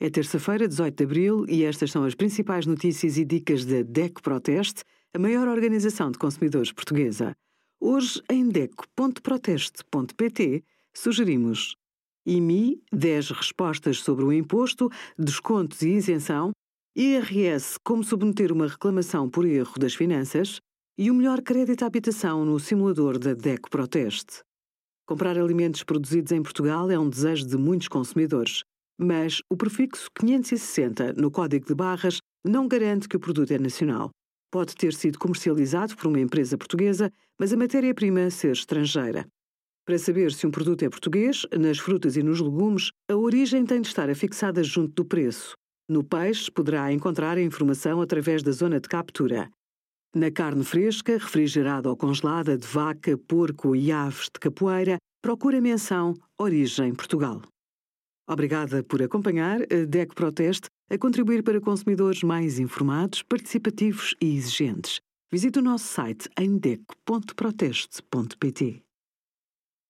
É terça-feira, 18 de abril, e estas são as principais notícias e dicas da DECO Proteste, a maior organização de consumidores portuguesa. Hoje, em DECO.proteste.pt, sugerimos IMI, 10 respostas sobre o imposto, descontos e isenção, IRS, como submeter uma reclamação por erro das finanças e o melhor crédito à habitação no simulador da DECO Proteste. Comprar alimentos produzidos em Portugal é um desejo de muitos consumidores. Mas o prefixo 560 no código de barras não garante que o produto é nacional. Pode ter sido comercializado por uma empresa portuguesa, mas a matéria-prima ser estrangeira. Para saber se um produto é português, nas frutas e nos legumes, a origem tem de estar afixada junto do preço. No peixe, poderá encontrar a informação através da zona de captura. Na carne fresca, refrigerada ou congelada de vaca, porco e aves de capoeira, procura menção Origem Portugal. Obrigada por acompanhar a DEC Proteste a contribuir para consumidores mais informados, participativos e exigentes. Visite o nosso site em deco.proteste.pt.